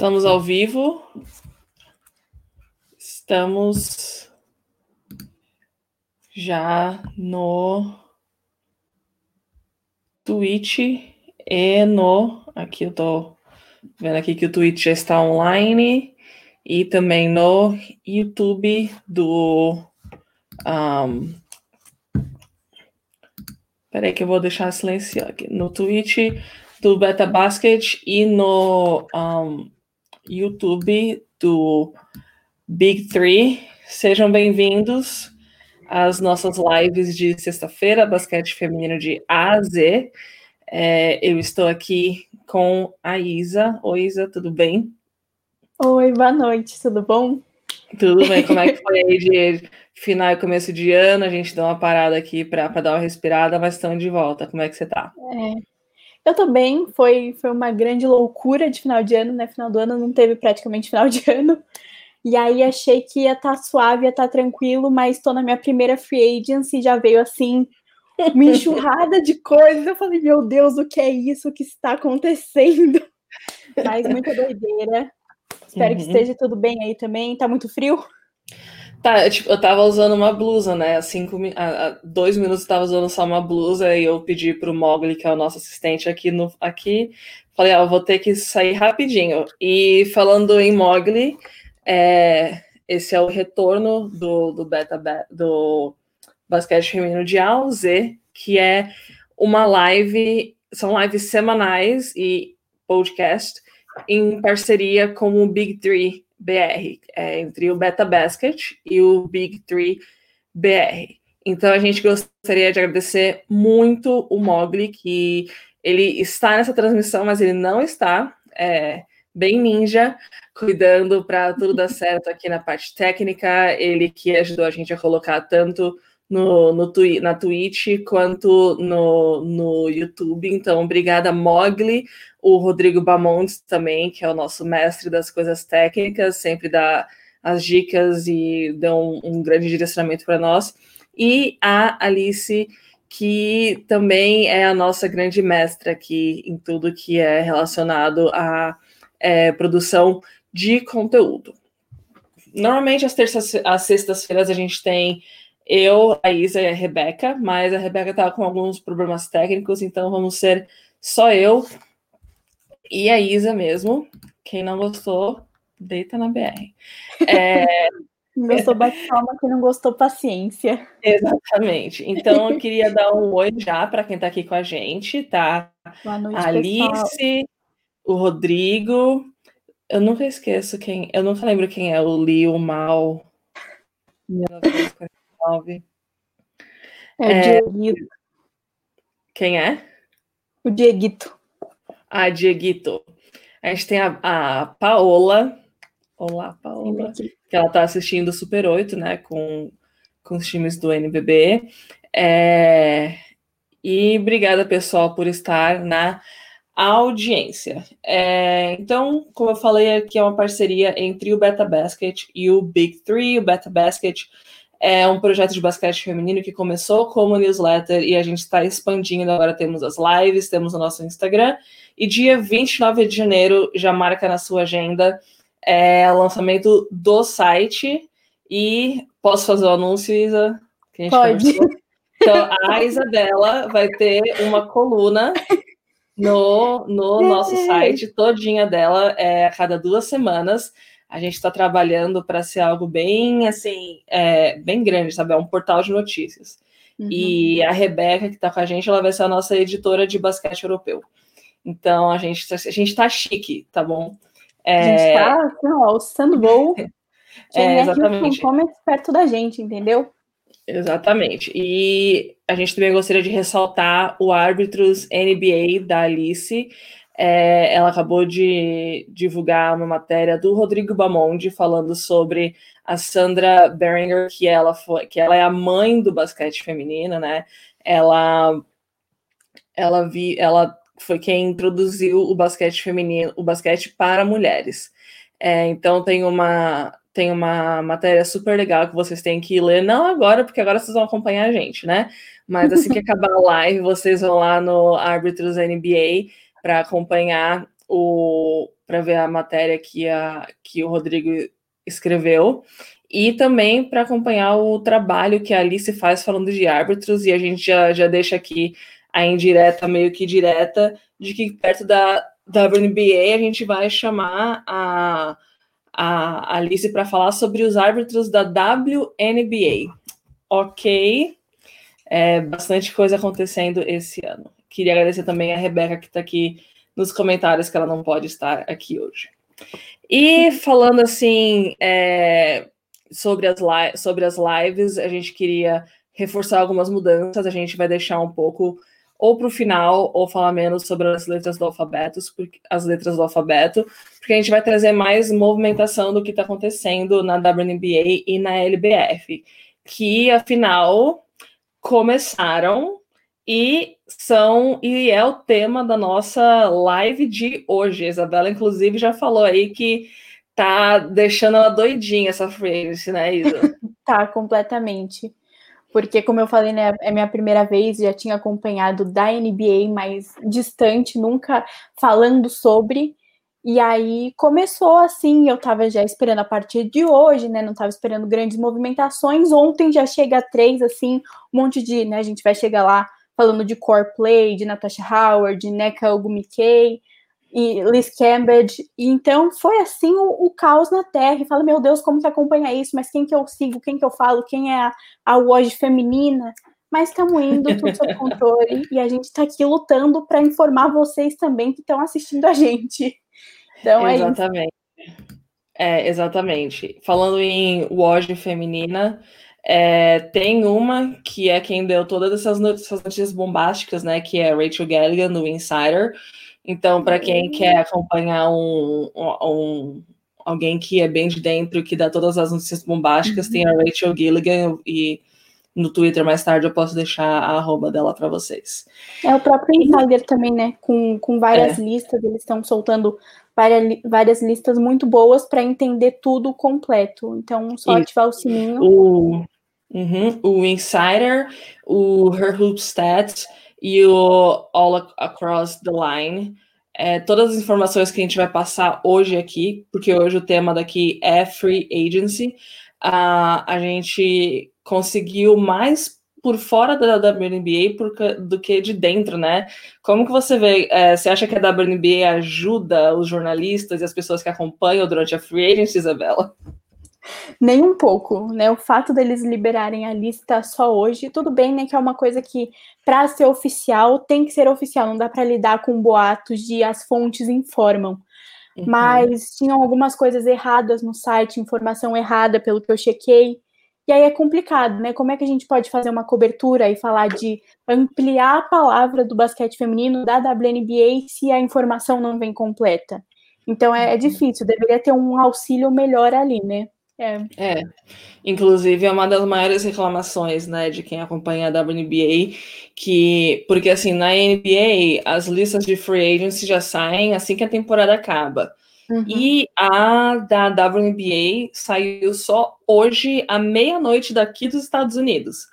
Estamos ao vivo. Estamos já no Twitch e no. Aqui eu tô vendo aqui que o Twitch já está online e também no YouTube do. Um, peraí, que eu vou deixar silenciado aqui. No Twitch do Beta Basket e no um, YouTube do Big Three. Sejam bem-vindos às nossas lives de sexta-feira, basquete feminino de A a Z. É, eu estou aqui com a Isa. Oi, Isa, tudo bem? Oi, boa noite, tudo bom? Tudo bem, como é que foi aí de final e começo de ano? A gente deu uma parada aqui para dar uma respirada, mas estamos de volta. Como é que você está? É, eu também, foi, foi uma grande loucura de final de ano, né? Final do ano não teve praticamente final de ano. E aí achei que ia estar tá suave, ia estar tá tranquilo, mas estou na minha primeira free agency, já veio assim, uma enxurrada de coisas. Eu falei, meu Deus, o que é isso? O que está acontecendo? Mas muita doideira. Espero uhum. que esteja tudo bem aí também. Tá muito frio? Tá, eu, tipo, eu tava usando uma blusa, né? Há, cinco, há, dois minutos eu tava usando só uma blusa e eu pedi pro Mogli, que é o nosso assistente aqui, no, aqui falei, eu vou ter que sair rapidinho. E falando em Mogli, é, esse é o retorno do, do beta do basquete feminino de A ao Z, que é uma live, são lives semanais e podcast em parceria com o Big Three BR, é, entre o Beta Basket e o Big Three BR. Então a gente gostaria de agradecer muito o Mogli, que ele está nessa transmissão, mas ele não está é, bem ninja, cuidando para tudo dar certo aqui na parte técnica. Ele que ajudou a gente a colocar tanto no, no na Twitch quanto no, no YouTube. Então, obrigada, Mogli o Rodrigo Bamontes também, que é o nosso mestre das coisas técnicas, sempre dá as dicas e um, um grande direcionamento para nós. E a Alice, que também é a nossa grande mestra aqui em tudo que é relacionado à é, produção de conteúdo. Normalmente, às terças, às sextas-feiras, a gente tem eu, a Isa e a Rebeca, mas a Rebeca estava com alguns problemas técnicos, então vamos ser só eu e a Isa mesmo. Quem não gostou, deita na BR. É... Gostou, bate palma. Quem não gostou, paciência. Exatamente. Então, eu queria dar um oi já para quem está aqui com a gente, tá? Boa noite, a Alice, pessoal. o Rodrigo. Eu nunca esqueço quem. Eu nunca lembro quem é o Lio Mal. 1949. É o é... Dieguito. Quem é? O Dieguito. Ah, Dieguito. A gente tem a, a Paola. Olá, Paola. Que ela está assistindo o Super 8, né? Com, com os times do NBB. É... E obrigada, pessoal, por estar na audiência. É, então, como eu falei, aqui é uma parceria entre o Beta Basket e o Big Three. O Beta Basket é um projeto de basquete feminino que começou como newsletter e a gente está expandindo. Agora temos as lives, temos o nosso Instagram e dia 29 de janeiro, já marca na sua agenda, é o lançamento do site. E posso fazer o anúncio, Isa? Pode. Então, a Isabela vai ter uma coluna no, no nosso site, todinha dela, é, a cada duas semanas. A gente está trabalhando para ser algo bem, assim, é, bem grande, sabe? É um portal de notícias. Uhum. E a Rebeca, que está com a gente, ela vai ser a nossa editora de basquete europeu. Então a gente tá, a gente tá chique, tá bom? É... A gente tá assim, ó, alçando voo. é, exatamente. Come perto da gente, entendeu? Exatamente. E a gente também gostaria de ressaltar o árbitros NBA da Alice. É, ela acabou de divulgar uma matéria do Rodrigo Bamonde falando sobre a Sandra Beringer, que ela foi, que ela é a mãe do basquete feminino, né? Ela ela vi, ela foi quem introduziu o basquete feminino, o basquete para mulheres. É, então tem uma tem uma matéria super legal que vocês têm que ler, não agora, porque agora vocês vão acompanhar a gente, né? Mas assim que acabar a live, vocês vão lá no Árbitros NBA para acompanhar para ver a matéria que, a, que o Rodrigo escreveu e também para acompanhar o trabalho que a Alice faz falando de árbitros, e a gente já, já deixa aqui a indireta, meio que direta, de que perto da WNBA a gente vai chamar a, a Alice para falar sobre os árbitros da WNBA. Ok? É, bastante coisa acontecendo esse ano. Queria agradecer também a Rebeca que está aqui nos comentários, que ela não pode estar aqui hoje. E falando assim, é, sobre as, sobre as lives, a gente queria reforçar algumas mudanças, a gente vai deixar um pouco ou para o final, ou falar menos sobre as letras do alfabeto, as letras do alfabeto, porque a gente vai trazer mais movimentação do que está acontecendo na WNBA e na LBF, que afinal começaram e são e é o tema da nossa live de hoje. A Isabela, inclusive, já falou aí que tá deixando ela doidinha essa free né, Isa? tá, completamente. Porque, como eu falei, né, é minha primeira vez, já tinha acompanhado da NBA mais distante, nunca falando sobre. E aí começou assim, eu tava já esperando a partir de hoje, né? Não tava esperando grandes movimentações. Ontem já chega a três, assim, um monte de, né? A gente vai chegar lá falando de core play, de Natasha Howard, de Neka Ogumikei, e Liz Cambridge. E então foi assim o, o, caos na Terra. E fala, meu Deus, como que acompanha isso? Mas quem que eu sigo? Quem que eu falo? Quem é a, a Woj feminina? Mas estamos indo, tudo sob controle. e a gente está aqui lutando para informar vocês também que estão assistindo a gente. Então é Exatamente. É, exatamente. Falando em Woj feminina, é, tem uma que é quem deu todas essas notícias bombásticas, né? Que é Rachel Galligan, do Insider então, para quem uhum. quer acompanhar um, um, alguém que é bem de dentro, que dá todas as notícias bombásticas, uhum. tem a Rachel Gilligan e no Twitter mais tarde eu posso deixar a arroba dela para vocês. É o próprio Insider também, né? Com, com várias é. listas, eles estão soltando várias, listas muito boas para entender tudo completo. Então, só e ativar o sininho. O, uhum, o Insider, o Her Hoop Stats e o All Across the Line. É, todas as informações que a gente vai passar hoje aqui, porque hoje o tema daqui é Free Agency, uh, a gente conseguiu mais por fora da WNBA por, do que de dentro, né? Como que você vê? É, você acha que a WNBA ajuda os jornalistas e as pessoas que acompanham durante a Free Agency, Isabela? Nem um pouco, né? O fato deles liberarem a lista só hoje, tudo bem, né? Que é uma coisa que, para ser oficial, tem que ser oficial, não dá para lidar com boatos de as fontes informam. Uhum. Mas tinham algumas coisas erradas no site, informação errada, pelo que eu chequei. E aí é complicado, né? Como é que a gente pode fazer uma cobertura e falar de ampliar a palavra do basquete feminino da WNBA se a informação não vem completa? Então é, é difícil, deveria ter um auxílio melhor ali, né? É. é. Inclusive, é uma das maiores reclamações, né, de quem acompanha a WNBA, que, porque assim, na NBA, as listas de free agency já saem assim que a temporada acaba. Uhum. E a da WNBA saiu só hoje, à meia-noite daqui dos Estados Unidos.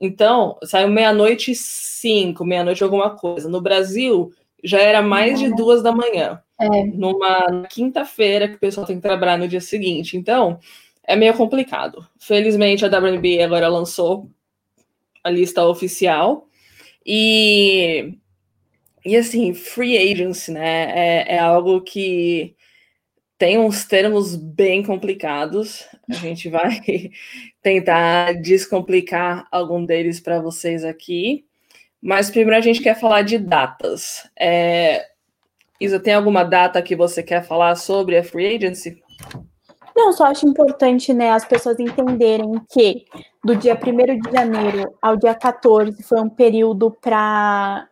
Então, saiu meia-noite cinco, meia-noite alguma coisa. No Brasil, já era mais uhum. de duas da manhã. É. Numa quinta-feira que o pessoal tem que trabalhar no dia seguinte. Então, é meio complicado. Felizmente a WNBA agora lançou a lista oficial e e assim free agency, né? É, é algo que tem uns termos bem complicados. A gente vai tentar descomplicar algum deles para vocês aqui. Mas primeiro a gente quer falar de datas. É... Isa, tem alguma data que você quer falar sobre a free agency? Não, só acho importante, né, as pessoas entenderem que do dia 1 de janeiro ao dia 14 foi um período para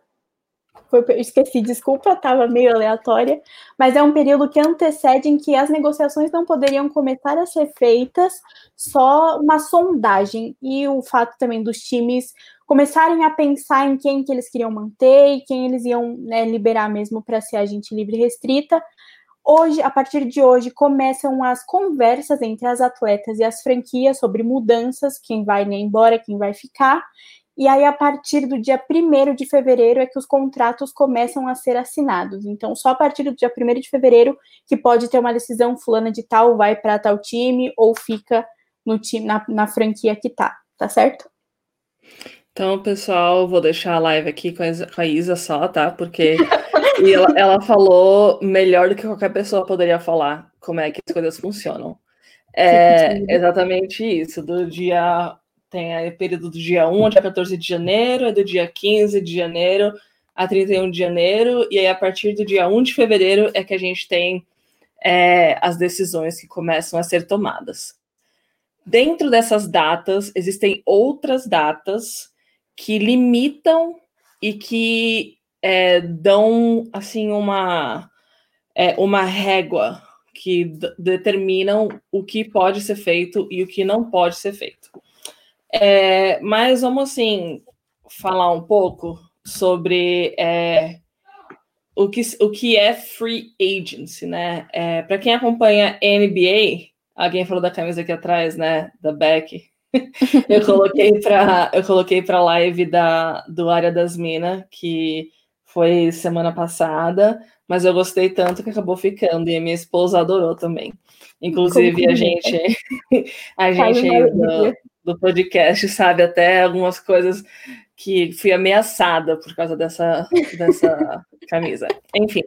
foi, esqueci, desculpa, estava meio aleatória, mas é um período que antecede em que as negociações não poderiam começar a ser feitas, só uma sondagem, e o fato também dos times começarem a pensar em quem que eles queriam manter e quem eles iam né, liberar mesmo para ser agente livre restrita, Hoje, a partir de hoje, começam as conversas entre as atletas e as franquias sobre mudanças, quem vai né, embora, quem vai ficar. E aí, a partir do dia 1 de fevereiro, é que os contratos começam a ser assinados. Então, só a partir do dia 1 de fevereiro que pode ter uma decisão fulana de tal, vai para tal time, ou fica no time, na, na franquia que tá, tá certo? Então, pessoal, vou deixar a live aqui com a, Isa só, tá? Porque ela, ela, falou melhor do que qualquer pessoa poderia falar como é que as coisas funcionam. É exatamente isso. Do dia tem o período do dia 1 ao dia 14 de janeiro, do dia 15 de janeiro a 31 de janeiro, e aí a partir do dia 1 de fevereiro é que a gente tem é, as decisões que começam a ser tomadas. Dentro dessas datas, existem outras datas que limitam e que é, dão assim uma, é, uma régua que determinam o que pode ser feito e o que não pode ser feito. É, mas vamos assim falar um pouco sobre é, o, que, o que é free agency, né? É, Para quem acompanha NBA, alguém falou da camisa aqui atrás, né? Da Beck. eu coloquei para eu coloquei para live da do área das minas que foi semana passada, mas eu gostei tanto que acabou ficando e a minha esposa adorou também. Inclusive a gente a gente do, podcast sabe até algumas coisas que fui ameaçada por causa dessa, dessa camisa. Enfim,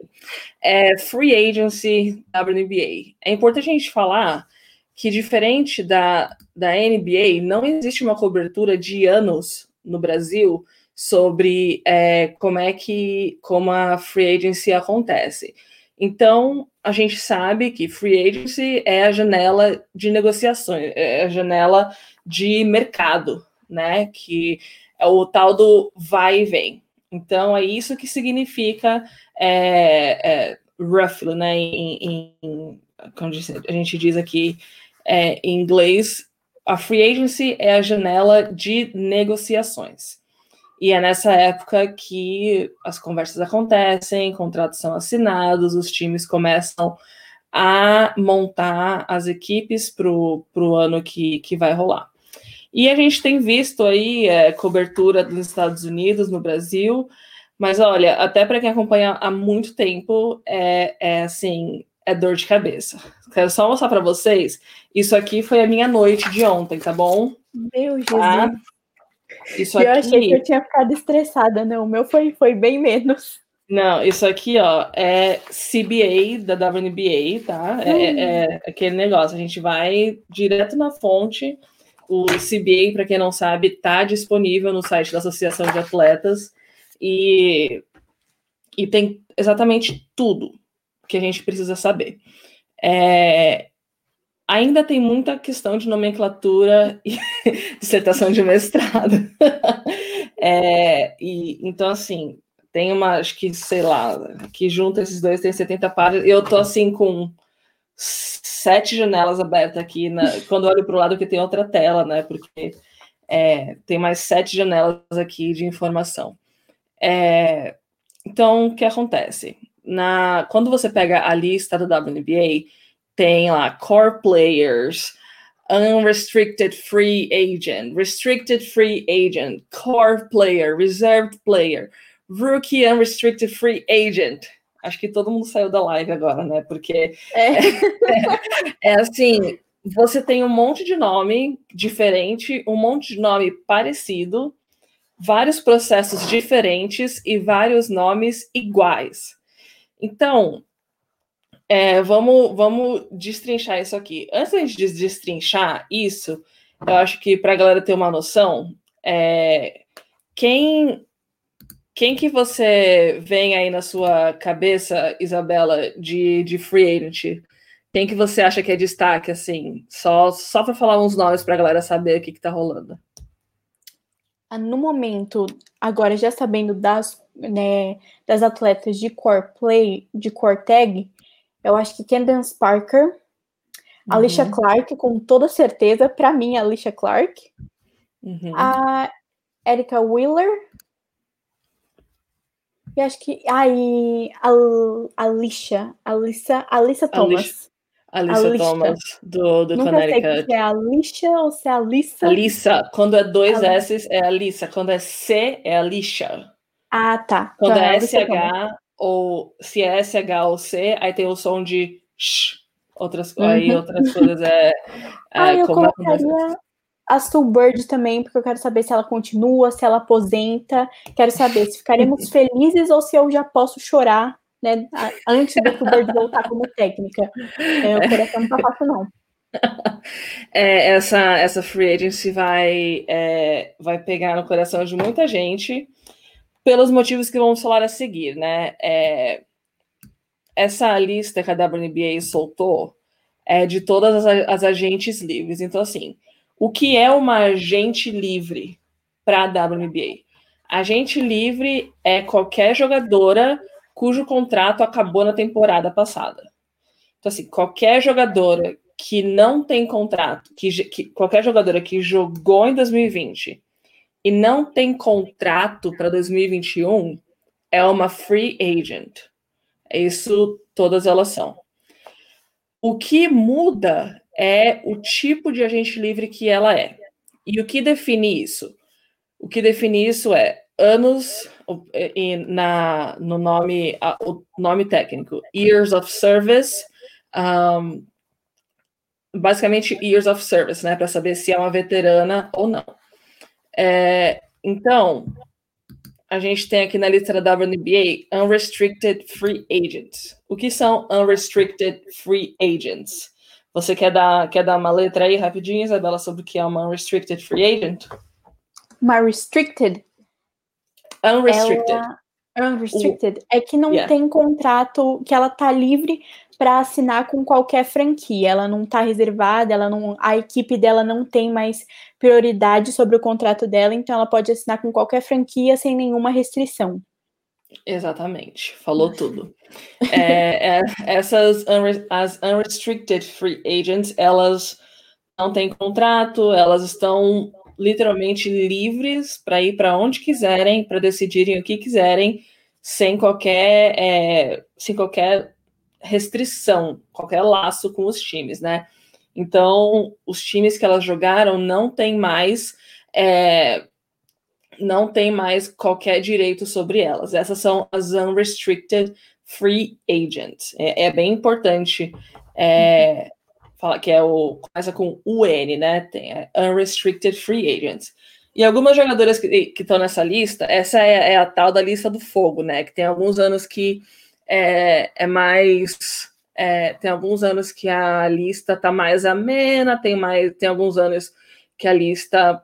é, Free Agency WNBA. É importante a gente falar que, diferente da, da NBA, não existe uma cobertura de anos no Brasil sobre é, como é que como a free agency acontece. Então, a gente sabe que free agency é a janela de negociações, é a janela de mercado, né? Que é o tal do vai e vem. Então é isso que significa é, é, roughly, né? Em, em, como a gente diz aqui é, em inglês, a free agency é a janela de negociações. E é nessa época que as conversas acontecem, contratos são assinados, os times começam a montar as equipes para o ano que, que vai rolar. E a gente tem visto aí é, cobertura dos Estados Unidos, no Brasil, mas olha, até para quem acompanha há muito tempo, é, é assim, é dor de cabeça. Quero só mostrar para vocês. Isso aqui foi a minha noite de ontem, tá bom? Meu Jesus. Tá? Isso eu aqui... achei que eu tinha ficado estressada, não. O meu foi, foi bem menos. Não, isso aqui, ó, é CBA da WNBA, tá? É, hum. é, aquele negócio. A gente vai direto na fonte o CBA, para quem não sabe, está disponível no site da Associação de Atletas e, e tem exatamente tudo que a gente precisa saber. É, ainda tem muita questão de nomenclatura e dissertação de mestrado. é, e, então, assim, tem uma, acho que, sei lá, que junta esses dois tem 70 páginas, eu tô assim com sete janelas abertas aqui. Na, quando olho para o lado, que tem outra tela, né? Porque é, tem mais sete janelas aqui de informação. É, então, o que acontece? Na, quando você pega a lista do WNBA, tem lá core players, unrestricted free agent, restricted free agent, core player, reserved player, rookie unrestricted free agent acho que todo mundo saiu da live agora, né? Porque é, é, é assim, você tem um monte de nome diferente, um monte de nome parecido, vários processos diferentes e vários nomes iguais. Então, é, vamos, vamos destrinchar isso aqui. Antes de destrinchar isso, eu acho que para a galera ter uma noção, é, quem quem que você vem aí na sua cabeça, Isabela, de, de free agent? Quem que você acha que é destaque, assim? Só, só para falar uns nomes para a galera saber o que, que tá rolando. Ah, no momento, agora já sabendo das, né, das atletas de core play, de core tag, eu acho que Kendance Parker, uhum. Alicia Clark, com toda certeza, para mim, Alicia Clark. Uhum. A Erika Wheeler, e acho que. Ai, a Alicia. Alissa, Alissa Thomas. Alicia Thomas, do, do Nunca Connecticut. sei se é a Alicia ou se é a Alissa. Alissa, quando é dois S é Alissa, quando é C é Alicia. Ah, tá. Quando Então, é. SH ou se é SH ou C, aí tem o som de sh. Outras, aí Uhum. outras coisas é, é Ah, eu é colocaria a Soulbird também, porque eu quero saber se ela continua, se ela aposenta. Quero saber se ficaremos felizes ou se eu já posso chorar, né? Antes do Soulbird voltar como técnica. É, o coração não tá fácil, não. É, essa, essa free agency vai, é, vai pegar no coração de muita gente pelos motivos que vamos falar a seguir, né? É, essa lista que a WNBA soltou é de todas as, as agentes livres. Então, assim, o que é uma agente livre para a WNBA? Agente livre é qualquer jogadora cujo contrato acabou na temporada passada. Então, assim, qualquer jogadora que não tem contrato, que, que, qualquer jogadora que jogou em 2020 e não tem contrato para 2021 é uma free agent. Isso todas elas são. O que muda é o tipo de agente livre que ela é. E o que define isso? O que define isso é anos na, no nome, o nome técnico, years of service, um, basicamente years of service, né, para saber se é uma veterana ou não. É, então, a gente tem aqui na lista da WNBA unrestricted free agents. O que são unrestricted free agents? Você quer dar, quer dar uma letra aí rapidinho, Isabela, sobre o que é uma unrestricted free agent? Uma restricted? Unrestricted. Ela, unrestricted o, é que não yeah. tem contrato, que ela tá livre para assinar com qualquer franquia. Ela não tá reservada, ela não, a equipe dela não tem mais prioridade sobre o contrato dela, então ela pode assinar com qualquer franquia sem nenhuma restrição. Exatamente, falou tudo. é, é, essas unre as unrestricted free agents, elas não têm contrato, elas estão literalmente livres para ir para onde quiserem, para decidirem o que quiserem, sem qualquer, é, sem qualquer restrição, qualquer laço com os times, né? Então, os times que elas jogaram não tem mais é, não tem mais qualquer direito sobre elas. Essas são as unrestricted free agents. É, é bem importante é, que é o começa com UN, né? Tem é, unrestricted free agents. E algumas jogadoras que estão nessa lista, essa é, é, a tal da lista do fogo, né? Que tem alguns anos que é, é mais é, tem alguns anos que a lista tá mais amena, tem mais, tem alguns anos que a lista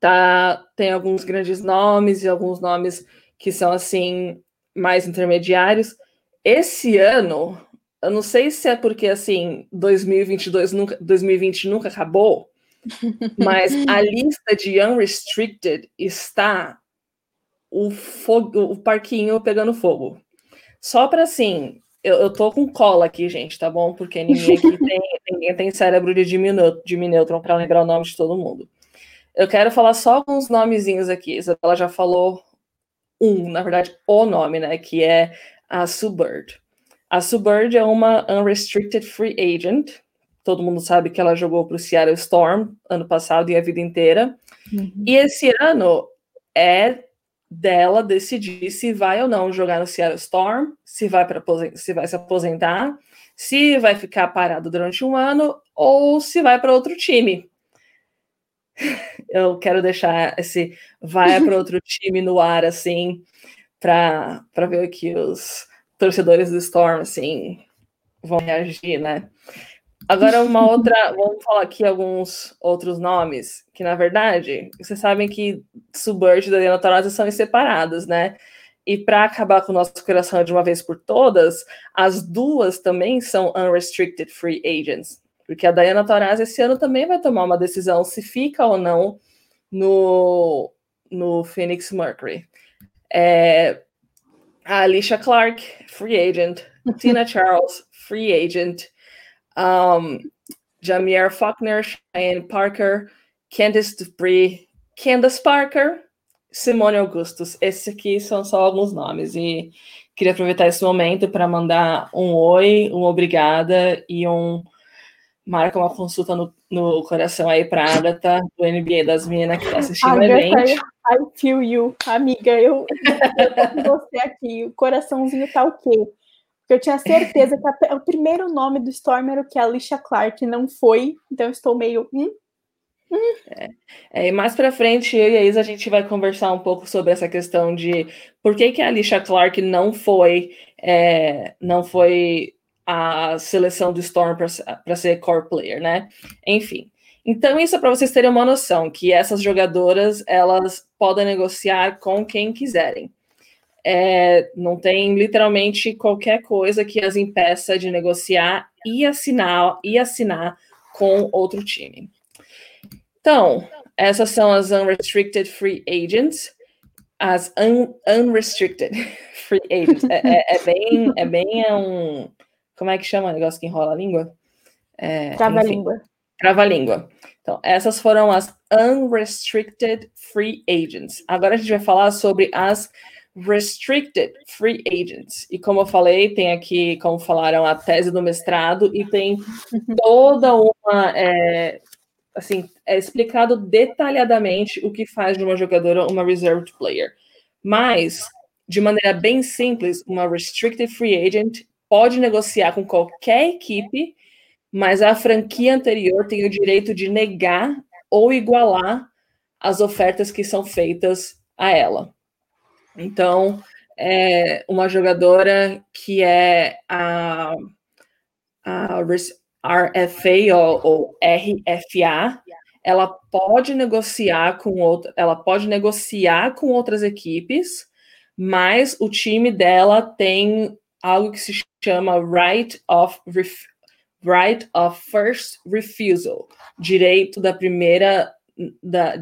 tá tem alguns grandes nomes e alguns nomes que são assim mais intermediários. Esse ano, eu não sei se é porque assim 2022 nunca, 2020 nunca acabou, mas a lista de unrestricted está o fogo, o parquinho pegando fogo. Só para assim, eu, eu tô com cola aqui, gente, tá bom? Porque ninguém aqui tem, ninguém tem cérebro de Jimmy Neutron para lembrar o nome de todo mundo. Eu quero falar só alguns nomezinhos aqui. Ela já falou um, na verdade, o nome, né? Que é a Subird. A Subird é uma unrestricted free agent. Todo mundo sabe que ela jogou para o Seattle Storm ano passado e a vida inteira. Uhum. E esse ano é dela decidir se vai ou não jogar no Seattle Storm, se vai, pra, se vai se aposentar, se vai ficar parado durante um ano ou se vai para outro time. Eu quero deixar esse vai para outro time no ar, assim, para ver que os torcedores do Storm, assim, vão reagir, né? Agora, uma outra, vamos falar aqui alguns outros nomes, que na verdade, vocês sabem que Subert e Daniela Taurasi são separados, né? E para acabar com o nosso coração de uma vez por todas, as duas também são unrestricted free agents. Porque a Diana Taurasi esse ano também vai tomar uma decisão se fica ou não no, no Phoenix Mercury. É, a Alicia Clark, free agent. Tina Charles, free agent. Um, Jamier Faulkner, Cheyenne Parker, Candice Dupree, Candace Parker, Simone Augustus. Esses aqui são só alguns nomes. E queria aproveitar esse momento para mandar um oi, um obrigada e um marca uma consulta no, no coração aí para Agatha, do NBA das meninas que está assistindo Agatha, o evento. I feel you, amiga. Eu, eu tô com você aqui. O coraçãozinho tá o quê? Porque eu tinha certeza que a, o primeiro nome do Storm era o que? A Alicia Clark não foi. Então eu estou meio. Hum? Hum. É, é, e mais para frente, eu e a Isa, a gente vai conversar um pouco sobre essa questão de por que, que a Alicia Clark não foi, é, não foi a seleção do Storm para ser core player, né? Enfim. Então, isso é para vocês terem uma noção que essas jogadoras elas podem negociar com quem quiserem. É, não tem literalmente qualquer coisa que as impeça de negociar e assinar e assinar com outro time. Então, essas são as unrestricted free agents, as un unrestricted free agents. É, é, é, bem, é bem um, como é que chama o negócio que enrola a língua? É, Trava-língua. Trava-língua. Então, essas foram as unrestricted free agents. Agora a gente vai falar sobre as restricted free agents. E como eu falei, tem aqui, como falaram, a tese do mestrado e tem toda uma é, assim, é explicado detalhadamente o que faz de uma jogadora uma reserved player. Mas, de maneira bem simples, uma restricted free agent pode negociar com qualquer equipe, mas a franquia anterior tem o direito de negar ou igualar as ofertas que são feitas a ela. Então, é uma jogadora que é a, a RFA ou, ou RFA, ela pode negociar com outra, ela pode negociar com outras equipes, mas o time dela tem algo que se chama right of right of first refusal, direito da primeira da,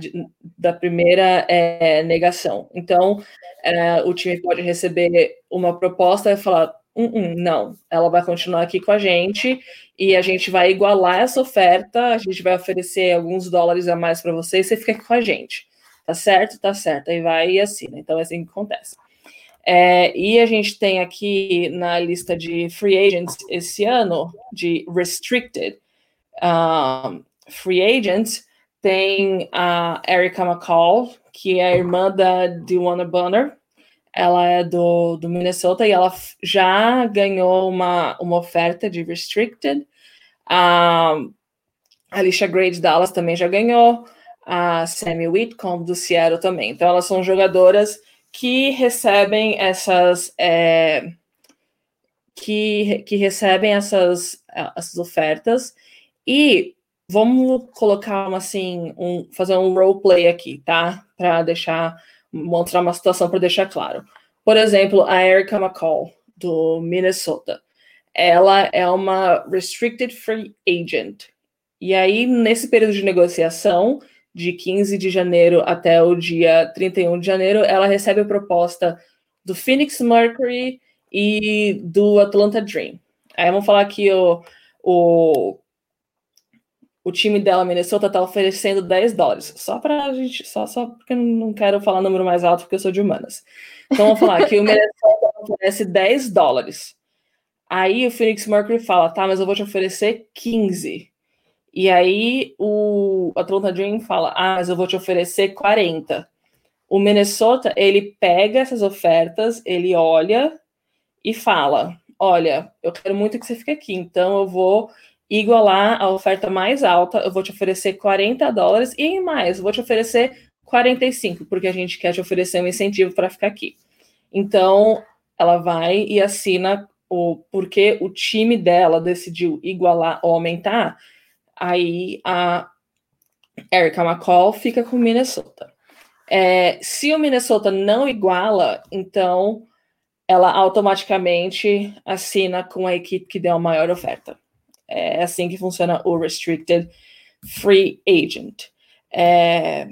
da primeira é, negação. Então, é, o time pode receber uma proposta e falar: hum, hum, não, ela vai continuar aqui com a gente e a gente vai igualar essa oferta, a gente vai oferecer alguns dólares a mais para você e você fica aqui com a gente. Tá certo? Tá certo. Aí vai e assina. Então é assim que acontece. É, e a gente tem aqui na lista de free agents esse ano, de restricted um, free agents, tem a Erica McCall, que é irmã da Dewana Bunner, ela é do, do Minnesota e ela já ganhou uma, uma oferta de restricted. A Alicia Gray de Dallas também já ganhou. A Sammy Whitcomb do Seattle também. Então elas são jogadoras que recebem essas é, que, que recebem essas, essas ofertas e vamos colocar uma assim um, fazer um roleplay aqui, tá? Para deixar mostrar uma situação para deixar claro. Por exemplo, a Erica McCall, do Minnesota. Ela é uma restricted free agent. E aí, nesse período de negociação, de 15 de janeiro até o dia 31 de janeiro, ela recebe a proposta do Phoenix Mercury e do Atlanta Dream. Aí vamos falar que o, o o time dela, Minnesota, tá oferecendo 10 dólares. Só pra gente, só, só porque eu não quero falar número mais alto, porque eu sou de humanas. Então vamos falar que o Minnesota oferece 10 dólares. Aí o Phoenix Mercury fala, tá, mas eu vou te oferecer 15. E aí o Atlanta Dream fala, ah, mas eu vou te oferecer 40. O Minnesota, ele pega essas ofertas, ele olha e fala, olha, eu quero muito que você fique aqui, então eu vou igualar a oferta mais alta, eu vou te oferecer 40 dólares e mais, eu vou te oferecer 45, porque a gente quer te oferecer um incentivo para ficar aqui. Então, ela vai e assina o porque o time dela decidiu igualar ou aumentar, aí a Erica McCall fica com o Minnesota. É, se o Minnesota não iguala, então ela automaticamente assina com a equipe que deu a maior oferta. É assim que funciona o Restricted Free Agent. É,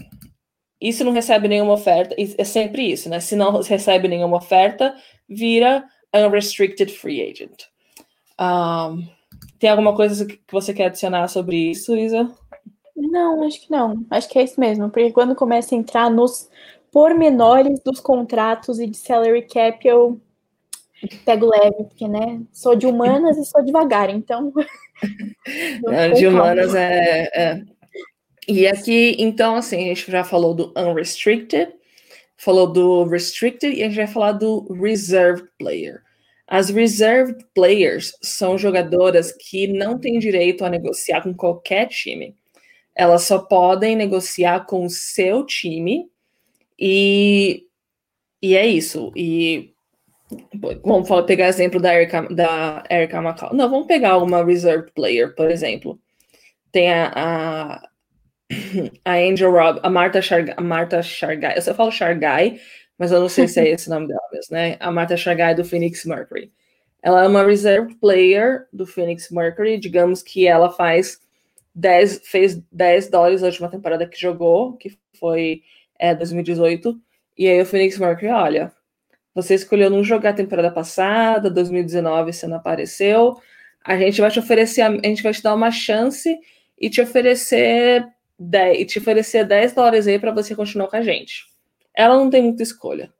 isso não recebe nenhuma oferta, é sempre isso, né? Se não recebe nenhuma oferta, vira Unrestricted Free Agent. Um, tem alguma coisa que você quer adicionar sobre isso, Isa? Não, acho que não. Acho que é isso mesmo, porque quando começa a entrar nos pormenores dos contratos e de salary cap, eu pego leve, porque, né, sou de humanas e sou devagar, então. Não, de humanas é, é, E aqui, então, assim, a gente já falou do unrestricted, falou do restricted e a gente vai falar do reserved player. As reserved players são jogadoras que não têm direito a negociar com qualquer time. Elas só podem negociar com o seu time e, e é isso. E vamos pegar exemplo da Erika, da Erika Macau. Não, vamos pegar uma reserved player, por exemplo. Tem a, a, a Angel Rob, a Marta Chargai, Marta eu só falo Chargai, mas eu não sei se é esse o nome dela mesmo, né? A Marta Chargai do Phoenix Mercury. Ela é uma reserve player do Phoenix Mercury, digamos que ela faz 10, fez 10 dólares na última temporada que jogou, que foi é, 2018. E aí o Phoenix Mercury, olha, você escolheu não jogar a temporada passada, 2019 você não apareceu. A gente vai te oferecer, a gente vai te dar uma chance e te oferecer 10, e te oferecer 10 dólares aí para você continuar com a gente. Ela não tem muita escolha.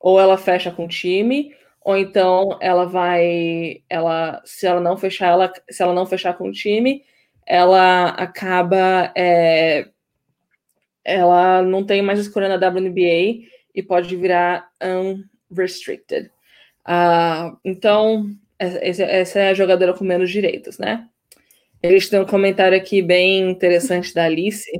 Ou ela fecha com o time, ou então ela vai, ela, se ela não fechar, ela, se ela não fechar com o time, ela acaba, é, ela não tem mais escolha na WNBA e pode virar unrestricted. Uh, então, essa é a jogadora com menos direitos, né? Gente tem um comentário aqui bem interessante da Alice,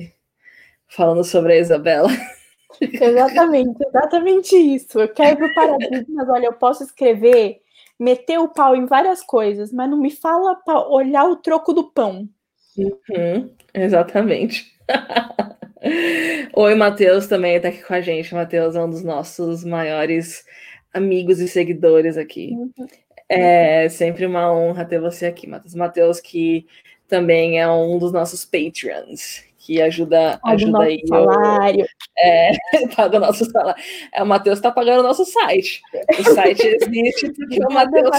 falando sobre a Isabela. Exatamente, exatamente isso. Eu quero paradigmas, olha, eu posso escrever, meter o pau em várias coisas, mas não me fala para olhar o troco do pão. Uhum, exatamente. Oi, Matheus também está aqui com a gente. Matheus é um dos nossos maiores amigos e seguidores aqui. Uhum. É sempre uma honra ter você aqui, Matheus. Matheus, que também é um dos nossos Patreons, que ajuda, ajuda aí. Salário. É, paga o nosso salário. É, o Matheus está pagando o nosso site. O site existe porque o Matheus.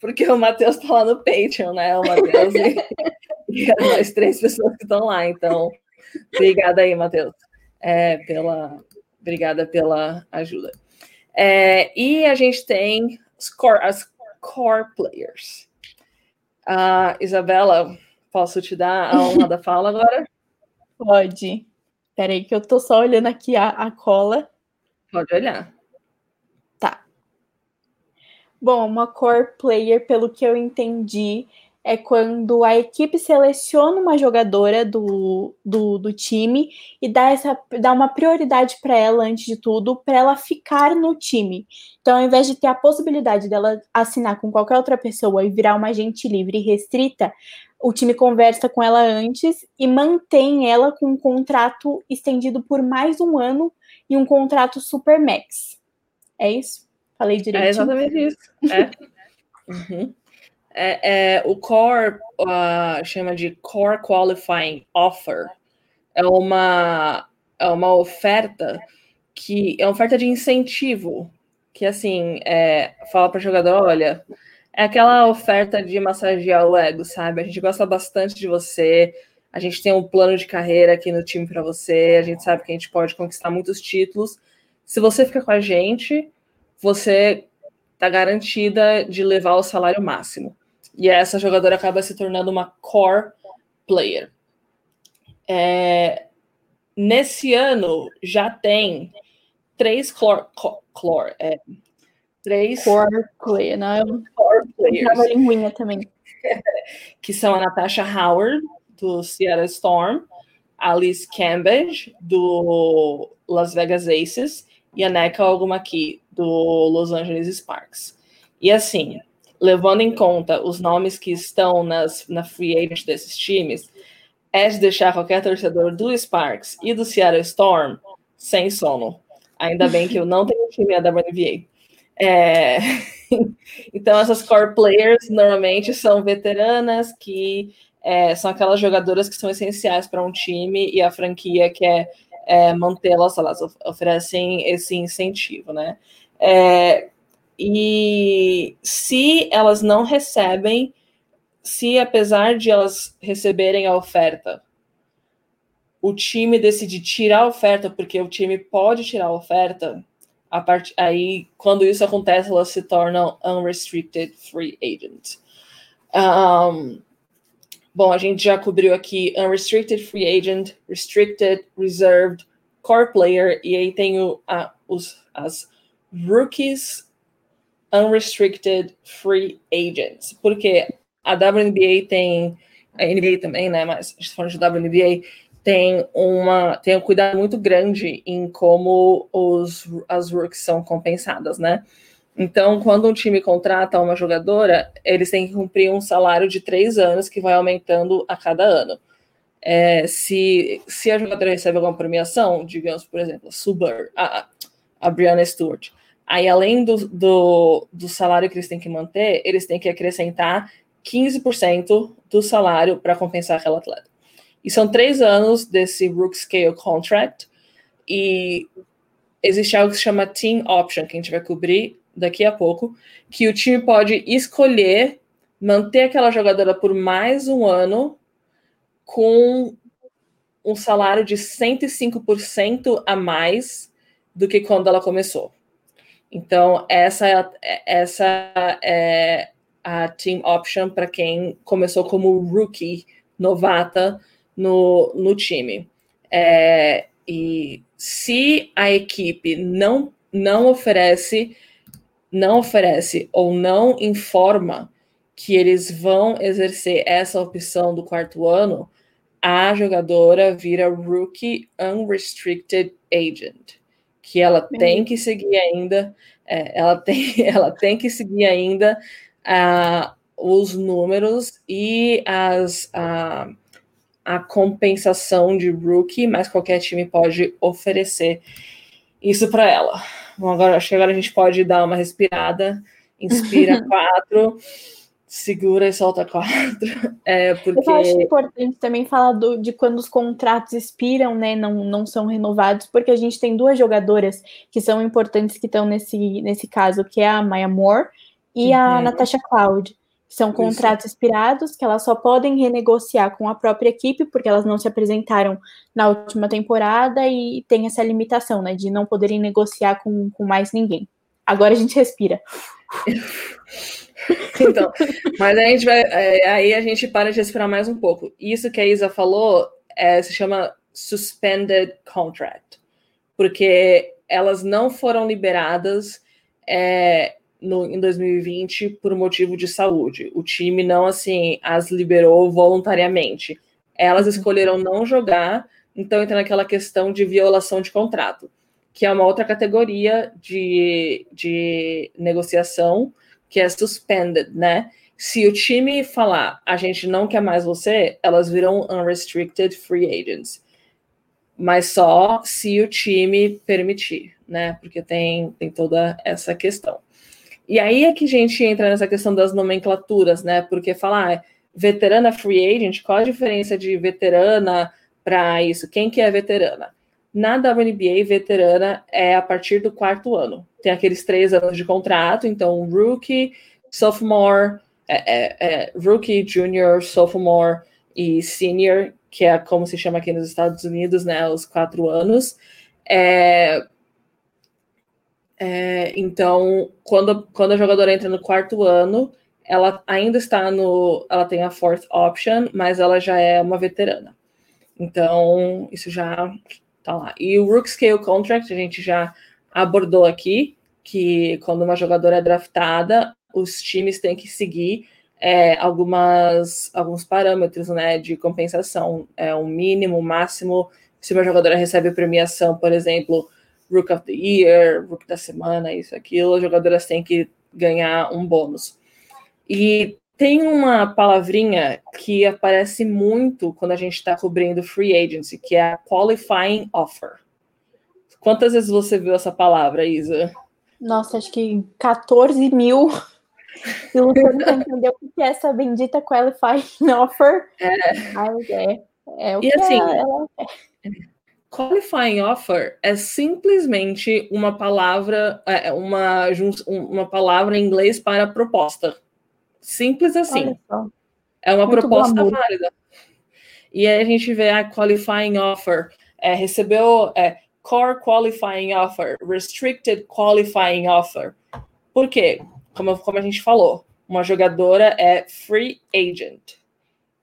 Porque o Matheus está lá no Patreon, né? O Matheus e, e nós três pessoas que estão lá. Então, obrigada aí, Matheus. É, pela, obrigada pela ajuda. É, e a gente tem as core, as core players. Uh, Isabela, posso te dar a honra da fala agora? Pode. Peraí, que eu tô só olhando aqui a, a cola. Pode olhar. Bom, uma core player, pelo que eu entendi, é quando a equipe seleciona uma jogadora do, do, do time e dá, essa, dá uma prioridade para ela, antes de tudo, para ela ficar no time. Então, ao invés de ter a possibilidade dela assinar com qualquer outra pessoa e virar uma agente livre e restrita, o time conversa com ela antes e mantém ela com um contrato estendido por mais um ano e um contrato super max. É isso? Falei direito. É exatamente isso. É. uhum. é, é o Core uh, chama de Core Qualifying Offer. É uma, é uma oferta que é uma oferta de incentivo. Que assim, é, fala para o jogador: olha, é aquela oferta de massagear o ego, sabe? A gente gosta bastante de você. A gente tem um plano de carreira aqui no time para você. A gente sabe que a gente pode conquistar muitos títulos. Se você ficar com a gente, você está garantida de levar o salário máximo. E essa jogadora acaba se tornando uma core player. É, nesse ano já tem três core, core, é, três core player, não é core players. também. que são a Natasha Howard do Seattle Storm, Alice Cambridge do Las Vegas Aces e a Neka Ogumaki do Los Angeles Sparks. E assim, levando em conta os nomes que estão nas, na free agent desses times, é de deixar qualquer torcedor do Sparks e do Seattle Storm sem sono. Ainda bem que eu não tenho time da WNBA. É... então, essas core players normalmente são veteranas que é, são aquelas jogadoras que são essenciais para um time e a franquia quer é, mantê-las, elas oferecem esse incentivo, né? É, e se elas não recebem, se apesar de elas receberem a oferta, o time decidir tirar a oferta, porque o time pode tirar a oferta, a part... aí quando isso acontece, elas se tornam unrestricted free agents. Um, bom, a gente já cobriu aqui unrestricted free agent, restricted, reserved, core player, e aí tem o, a, os, as rookies unrestricted free agents, porque a WNBA tem, a NBA também, né, mas a gente tá falando de WNBA, tem uma tem um cuidado muito grande em como os, as rookies são compensadas, né? Então, quando um time contrata uma jogadora, eles têm que cumprir um salário de três anos que vai aumentando a cada ano. É, se, se a jogadora recebe alguma premiação, digamos, por exemplo, Subar, a, a Brianna Stewart, aí além do, do, do salário que eles têm que manter, eles têm que acrescentar 15% do salário para compensar aquela atleta. E são três anos desse Rook Scale Contract. E existe algo que se chama Team Option, que a gente vai cobrir daqui a pouco, que o time pode escolher manter aquela jogadora por mais um ano com um salário de 105% a mais do que quando ela começou. Então, essa é, essa é a team option para quem começou como rookie, novata, no, no time. É, e se a equipe não, não oferece, não oferece ou não informa que eles vão exercer essa opção do quarto ano, a jogadora vira Rookie Unrestricted Agent, que ela tem que seguir ainda, é, ela, tem, ela tem que seguir ainda uh, os números e as, uh, a compensação de rookie, mas qualquer time pode oferecer isso para ela. Bom, agora acho que agora a gente pode dar uma respirada, inspira quatro, segura e solta quatro. É, porque... Eu acho importante também falar do, de quando os contratos expiram, né? Não, não são renovados, porque a gente tem duas jogadoras que são importantes que estão nesse, nesse caso, que é a Maya Moore e uhum. a Natasha Cloud. São contratos Isso. expirados que elas só podem renegociar com a própria equipe, porque elas não se apresentaram na última temporada e tem essa limitação, né, de não poderem negociar com, com mais ninguém. Agora a gente respira. então, mas aí a gente vai, é, aí a gente para de respirar mais um pouco. Isso que a Isa falou é, se chama suspended contract, porque elas não foram liberadas é, no, em 2020 por motivo de saúde. O time não assim as liberou voluntariamente. Elas escolheram não jogar, então entra naquela questão de violação de contrato, que é uma outra categoria de, de negociação que é suspended, né? Se o time falar a gente não quer mais você, elas viram unrestricted free agents. Mas só se o time permitir, né? Porque tem, tem toda essa questão. E aí é que a gente entra nessa questão das nomenclaturas, né? Porque falar ah, veterana free agent, qual a diferença de veterana para isso? Quem que é veterana? Na WNBA, veterana é a partir do quarto ano. Tem aqueles três anos de contrato, então rookie, sophomore, é, é, é, rookie, junior, sophomore e senior, que é como se chama aqui nos Estados Unidos, né? Os quatro anos. É, é, então, quando, quando a jogadora entra no quarto ano, ela ainda está no. Ela tem a fourth option, mas ela já é uma veterana. Então, isso já tá lá. E o Rook Scale Contract, a gente já abordou aqui, que quando uma jogadora é draftada, os times têm que seguir é, algumas, alguns parâmetros né, de compensação. É um mínimo, máximo. Se uma jogadora recebe premiação, por exemplo, Rook of the Year, Rook da semana, isso, aquilo, as jogadoras têm que ganhar um bônus. E tem uma palavrinha que aparece muito quando a gente está cobrindo free agency, que é a qualifying offer. Quantas vezes você viu essa palavra, Isa? Nossa, acho que 14 mil. E o Luciano entendeu o que é essa bendita qualifying offer. É. Mas é, é o e que assim, ela é. Qualifying offer é simplesmente uma palavra, é, uma, uma palavra em inglês para proposta. Simples assim. É uma Muito proposta válida. E aí a gente vê a qualifying offer. É, recebeu, é, core qualifying offer, restricted qualifying offer. Por quê? Como, como a gente falou, uma jogadora é free agent.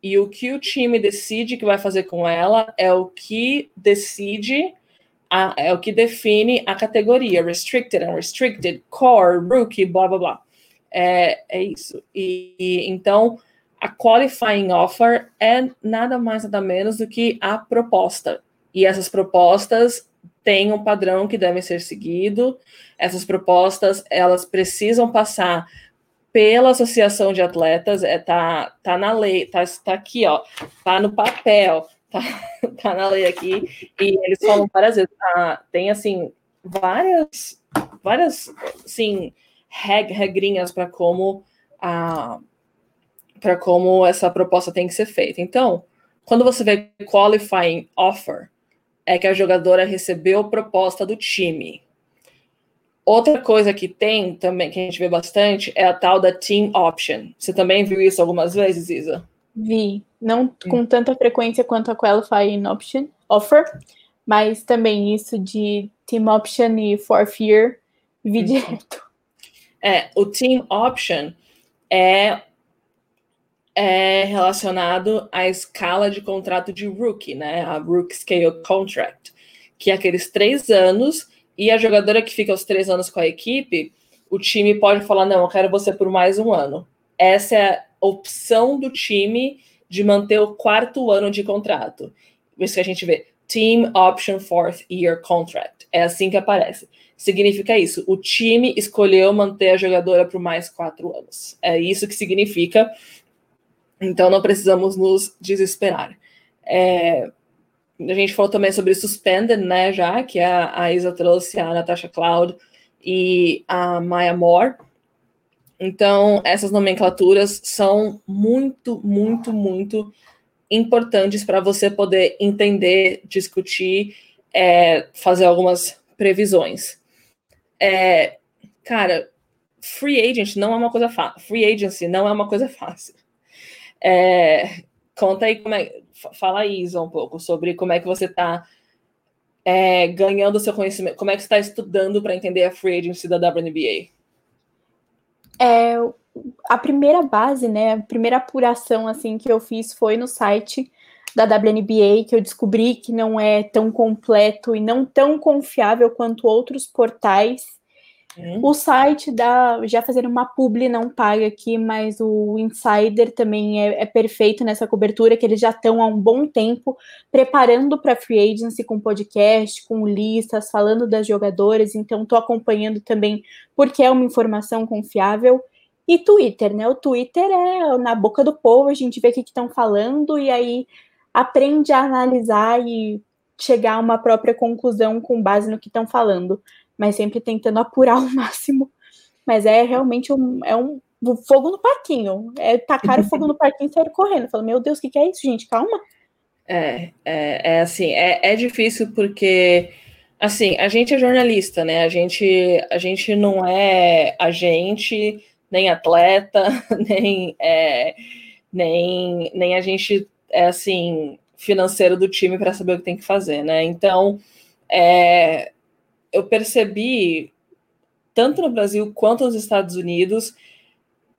E o que o time decide que vai fazer com ela é o que decide, a, é o que define a categoria. Restricted, unrestricted, core, rookie, blá blá blá. É, é isso. E, e então a qualifying offer é nada mais nada menos do que a proposta. E essas propostas têm um padrão que deve ser seguido. Essas propostas elas precisam passar pela Associação de Atletas, é, tá, tá na lei, tá, tá aqui, ó, tá no papel, tá, tá na lei aqui, e eles falam várias vezes, tá, tem, assim, várias, várias, assim, reg, regrinhas para como a para como essa proposta tem que ser feita. Então, quando você vê qualifying offer, é que a jogadora recebeu proposta do time. Outra coisa que tem também, que a gente vê bastante, é a tal da team option. Você também viu isso algumas vezes, Isa? Vi. Não hum. com tanta frequência quanto a qualifying option, offer, mas também isso de team option e for fear, vi uhum. direto. É, o team option é, é relacionado à escala de contrato de rookie, né? A rookie scale contract, que é aqueles três anos e a jogadora que fica os três anos com a equipe, o time pode falar: não, eu quero você por mais um ano. Essa é a opção do time de manter o quarto ano de contrato. Isso que a gente vê. Team Option Fourth Year Contract. É assim que aparece. Significa isso. O time escolheu manter a jogadora por mais quatro anos. É isso que significa. Então não precisamos nos desesperar. É, a gente falou também sobre Suspended, né, já, que a, a Isa trouxe, a Natasha Cloud e a Maya Moore. Então, essas nomenclaturas são muito, muito, muito importantes para você poder entender, discutir, é, fazer algumas previsões. É, cara, free agent não é uma coisa fácil. Free agency não é uma coisa fácil. É, conta aí como é. Fala aí, Isa, um pouco sobre como é que você está é, ganhando seu conhecimento, como é que você está estudando para entender a free agency da WNBA. É, a primeira base, né, a primeira apuração assim que eu fiz foi no site da WNBA, que eu descobri que não é tão completo e não tão confiável quanto outros portais Uhum. O site da. Já fazendo uma publi não paga aqui, mas o Insider também é, é perfeito nessa cobertura, que eles já estão há um bom tempo preparando para free agency com podcast, com listas, falando das jogadoras, então estou acompanhando também porque é uma informação confiável. E Twitter, né? O Twitter é na boca do povo, a gente vê o que estão falando e aí aprende a analisar e chegar a uma própria conclusão com base no que estão falando mas sempre tentando apurar o máximo. Mas é realmente um, é um fogo no parquinho. É tacar o fogo no parquinho e sair correndo. Falo, meu Deus, o que, que é isso, gente? Calma. É, é, é assim, é, é difícil porque assim, a gente é jornalista, né? A gente, a gente não é agente, nem atleta, nem, é, nem, nem a gente é assim financeiro do time para saber o que tem que fazer, né? Então, é, eu percebi, tanto no Brasil quanto nos Estados Unidos,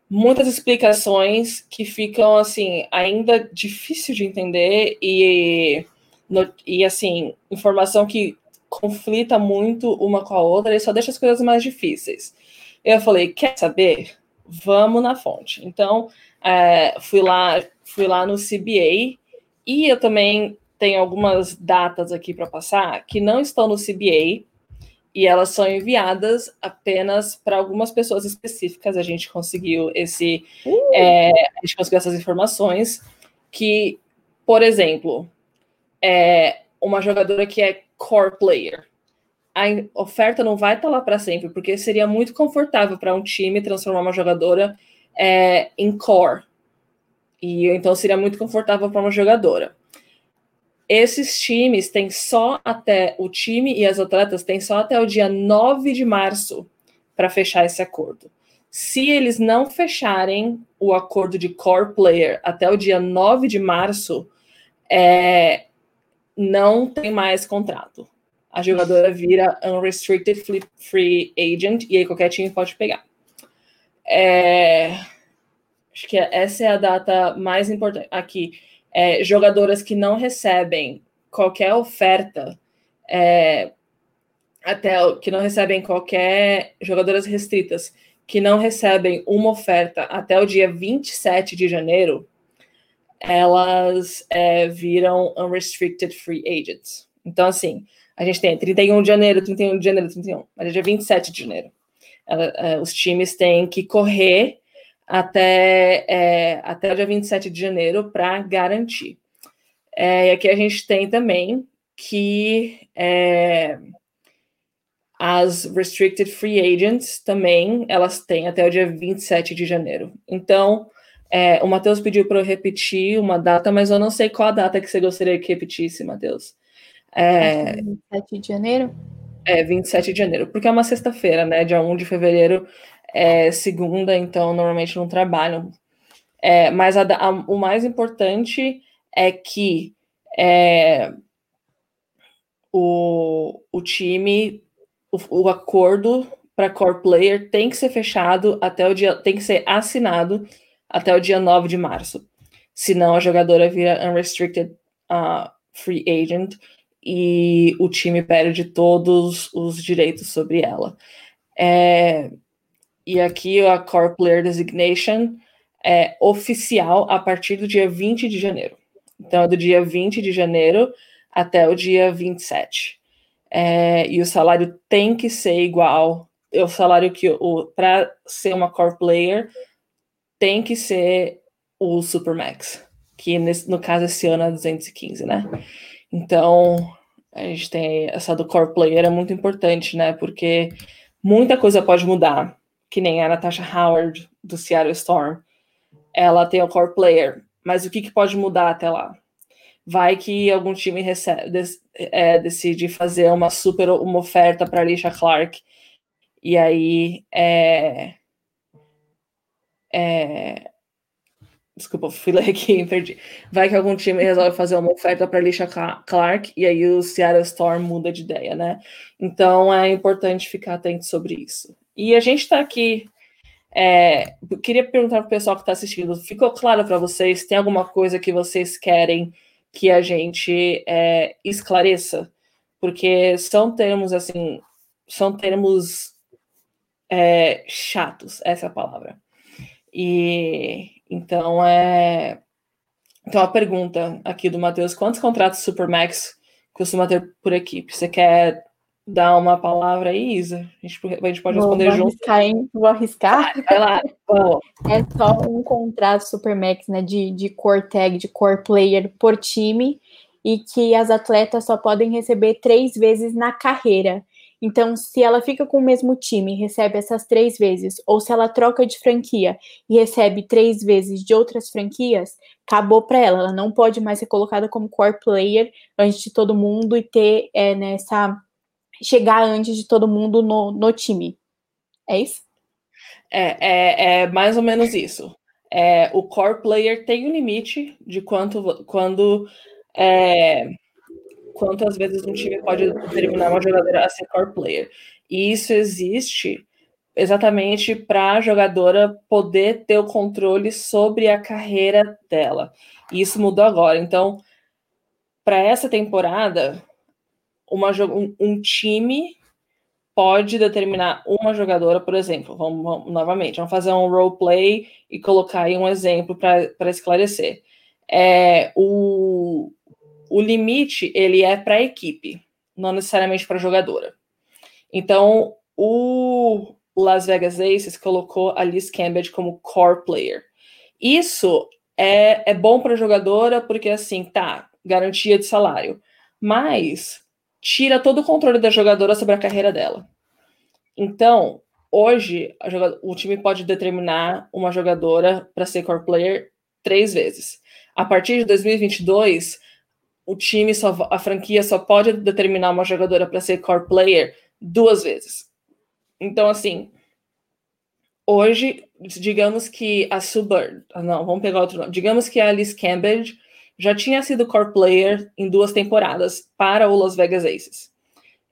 muitas explicações que ficam, assim, ainda difícil de entender e, no, e assim, informação que conflita muito uma com a outra e só deixa as coisas mais difíceis. Eu falei, quer saber? Vamos na fonte. Então, é, fui lá, fui lá no CBA e eu também tenho algumas datas aqui para passar que não estão no CBA, e elas são enviadas apenas para algumas pessoas específicas. A gente conseguiu esse, uh! é, a gente conseguiu essas informações que, por exemplo, é uma jogadora que é core player. A oferta não vai estar lá para sempre, porque seria muito confortável para um time transformar uma jogadora é, em core. E então seria muito confortável para uma jogadora esses times têm só até o time e as atletas têm só até o dia 9 de março para fechar esse acordo. Se eles não fecharem o acordo de core player até o dia 9 de março, é, não tem mais contrato. a jogadora vira unrestricted free agent e aí qualquer time pode pegar. É, acho que essa é a data mais importante aqui. É, jogadoras que não recebem qualquer oferta é, até que não recebem qualquer jogadoras restritas que não recebem uma oferta até o dia 27 de janeiro, elas é, viram unrestricted free agents. Então, assim, a gente tem 31 de janeiro, 31 de janeiro, 31, mas é dia 27 de janeiro. Ela, é, os times têm que correr até, é, até o dia 27 de janeiro para garantir. É, e aqui a gente tem também que é, as restricted free agents também, elas têm até o dia 27 de janeiro. Então, é, o Matheus pediu para eu repetir uma data, mas eu não sei qual a data que você gostaria que repetisse, Matheus. É, 27 de janeiro? É, 27 de janeiro, porque é uma sexta-feira, né? Dia 1 de fevereiro é segunda, então normalmente não trabalham. É, mas a, a, o mais importante é que é, o, o time, o, o acordo para core player tem que ser fechado até o dia, tem que ser assinado até o dia 9 de março. Senão a jogadora vira unrestricted uh, free agent e o time perde todos os direitos sobre ela. É, e aqui a Core Player Designation é oficial a partir do dia 20 de janeiro. Então, é do dia 20 de janeiro até o dia 27. É, e o salário tem que ser igual. O salário que o para ser uma core player tem que ser o Supermax, que nesse, no caso esse ano é 215, né? Então, a gente tem essa do core player é muito importante, né? Porque muita coisa pode mudar, que nem a Natasha Howard do Seattle Storm. Ela tem o core player, mas o que, que pode mudar até lá? Vai que algum time recebe, é, decide fazer uma super uma oferta para Alicia Clark e aí é, é, Desculpa, fui ler aqui perdi. Vai que algum time resolve fazer uma oferta para Alicia Clark e aí o Seattle Storm muda de ideia, né? Então é importante ficar atento sobre isso. E a gente está aqui. É, queria perguntar para o pessoal que está assistindo: ficou claro para vocês? Tem alguma coisa que vocês querem que a gente é, esclareça? Porque são termos assim, são termos é, chatos, essa é a palavra. E então, é. Então, a pergunta aqui do Matheus: quantos contratos Supermax costuma ter por equipe? Você quer dar uma palavra aí, Isa? A gente, a gente pode responder vou junto. Arriscar, hein? Vou arriscar. Vai lá. É só um contrato Supermax, né? De, de core tag, de core player por time, e que as atletas só podem receber três vezes na carreira. Então, se ela fica com o mesmo time e recebe essas três vezes, ou se ela troca de franquia e recebe três vezes de outras franquias, acabou para ela. Ela não pode mais ser colocada como core player antes de todo mundo e ter é, nessa chegar antes de todo mundo no, no time. É isso? É, é, é mais ou menos isso. É, o core player tem um limite de quanto quando é, quantas vezes um time pode determinar uma jogadora a ser core player. E isso existe exatamente para a jogadora poder ter o controle sobre a carreira dela. E isso mudou agora. Então, para essa temporada, uma, um, um, time pode determinar uma jogadora, por exemplo, vamos, vamos novamente, vamos fazer um role play e colocar aí um exemplo para esclarecer. É, o, o limite ele é para a equipe, não necessariamente para a jogadora. Então, o Las Vegas Aces colocou a Liz Cambridge como core player. Isso é, é bom para a jogadora porque assim, tá, garantia de salário, mas tira todo o controle da jogadora sobre a carreira dela. Então, hoje, o time pode determinar uma jogadora para ser core player três vezes. A partir de 2022, o time só, a franquia só pode determinar uma jogadora para ser core player duas vezes. Então, assim, hoje, digamos que a Subird, ah, não, vamos pegar outro nome, digamos que a Alice Cambridge já tinha sido core player em duas temporadas para o Las Vegas Aces.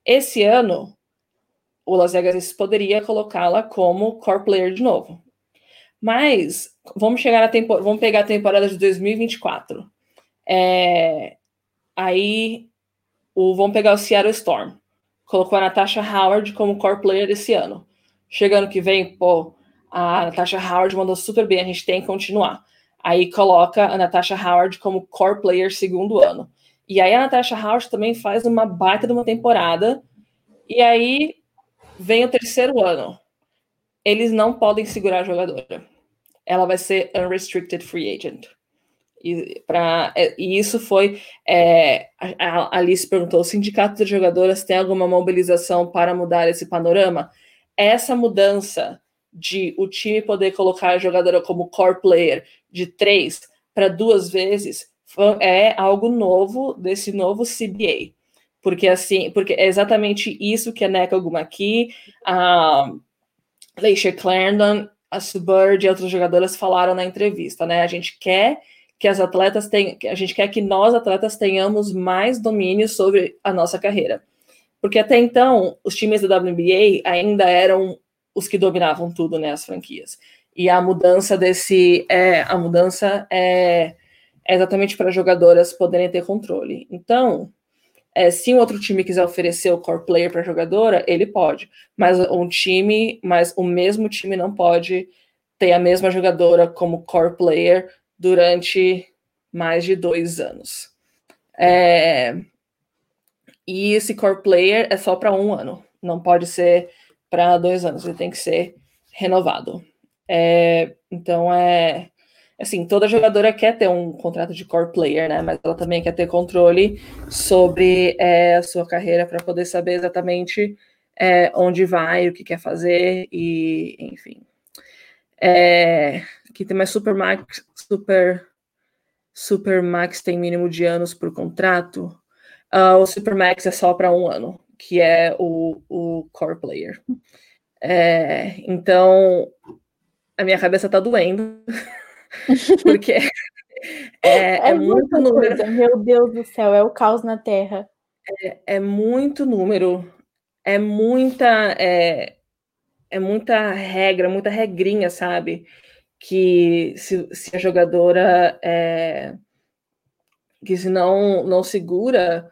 Esse ano, o Las Vegas poderia colocá-la como core player de novo. Mas vamos chegar na temporada, vamos pegar a temporada de 2024. É, aí o, vamos pegar o Seattle Storm. Colocou a Natasha Howard como core player desse ano. Chegando que vem, pô, a Natasha Howard mandou super bem, a gente tem que continuar. Aí coloca a Natasha Howard como core player segundo ano. E aí a Natasha Howard também faz uma baita de uma temporada. E aí vem o terceiro ano. Eles não podem segurar a jogadora. Ela vai ser unrestricted free agent. E, pra, é, e isso foi. É, a Alice perguntou: o sindicato de jogadoras tem alguma mobilização para mudar esse panorama? Essa mudança de o time poder colocar a jogadora como core player de três para duas vezes é algo novo desse novo CBA. Porque assim, porque é exatamente isso que a Neca Gumaki, a Leisha Clarendon, a Subird e outras jogadoras falaram na entrevista, né? A gente quer que as atletas tenham, a gente quer que nós atletas tenhamos mais domínio sobre a nossa carreira. Porque até então, os times da WNBA ainda eram os que dominavam tudo, né, as franquias. E a mudança desse, é, a mudança é, é exatamente para jogadoras poderem ter controle. Então, é, se um outro time quiser oferecer o core player para jogadora, ele pode. Mas um time, mas o mesmo time não pode ter a mesma jogadora como core player durante mais de dois anos. É, e esse core player é só para um ano, não pode ser para dois anos, ele tem que ser renovado. É, então é assim, toda jogadora quer ter um contrato de core player, né? Mas ela também quer ter controle sobre é, a sua carreira para poder saber exatamente é, onde vai, o que quer fazer e, enfim. É, aqui tem mais Super Max, Super, Super Max tem mínimo de anos por contrato. Uh, o Super Max é só para um ano, que é o, o core player. É, então, a minha cabeça tá doendo. Porque é, é, é muito número. Coisa. Meu Deus do céu, é o caos na Terra. É, é muito número, é muita, é, é muita regra, muita regrinha, sabe? Que se, se a jogadora é, que se não, não segura,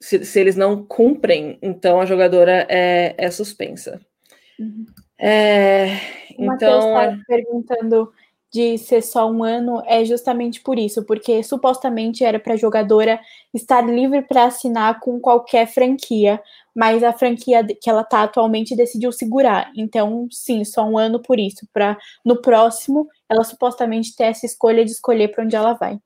se, se eles não cumprem, então a jogadora é, é suspensa. Uhum. É, então, está perguntando de ser só um ano é justamente por isso, porque supostamente era para a jogadora estar livre para assinar com qualquer franquia, mas a franquia que ela está atualmente decidiu segurar. Então, sim, só um ano por isso, para no próximo ela supostamente ter essa escolha de escolher para onde ela vai.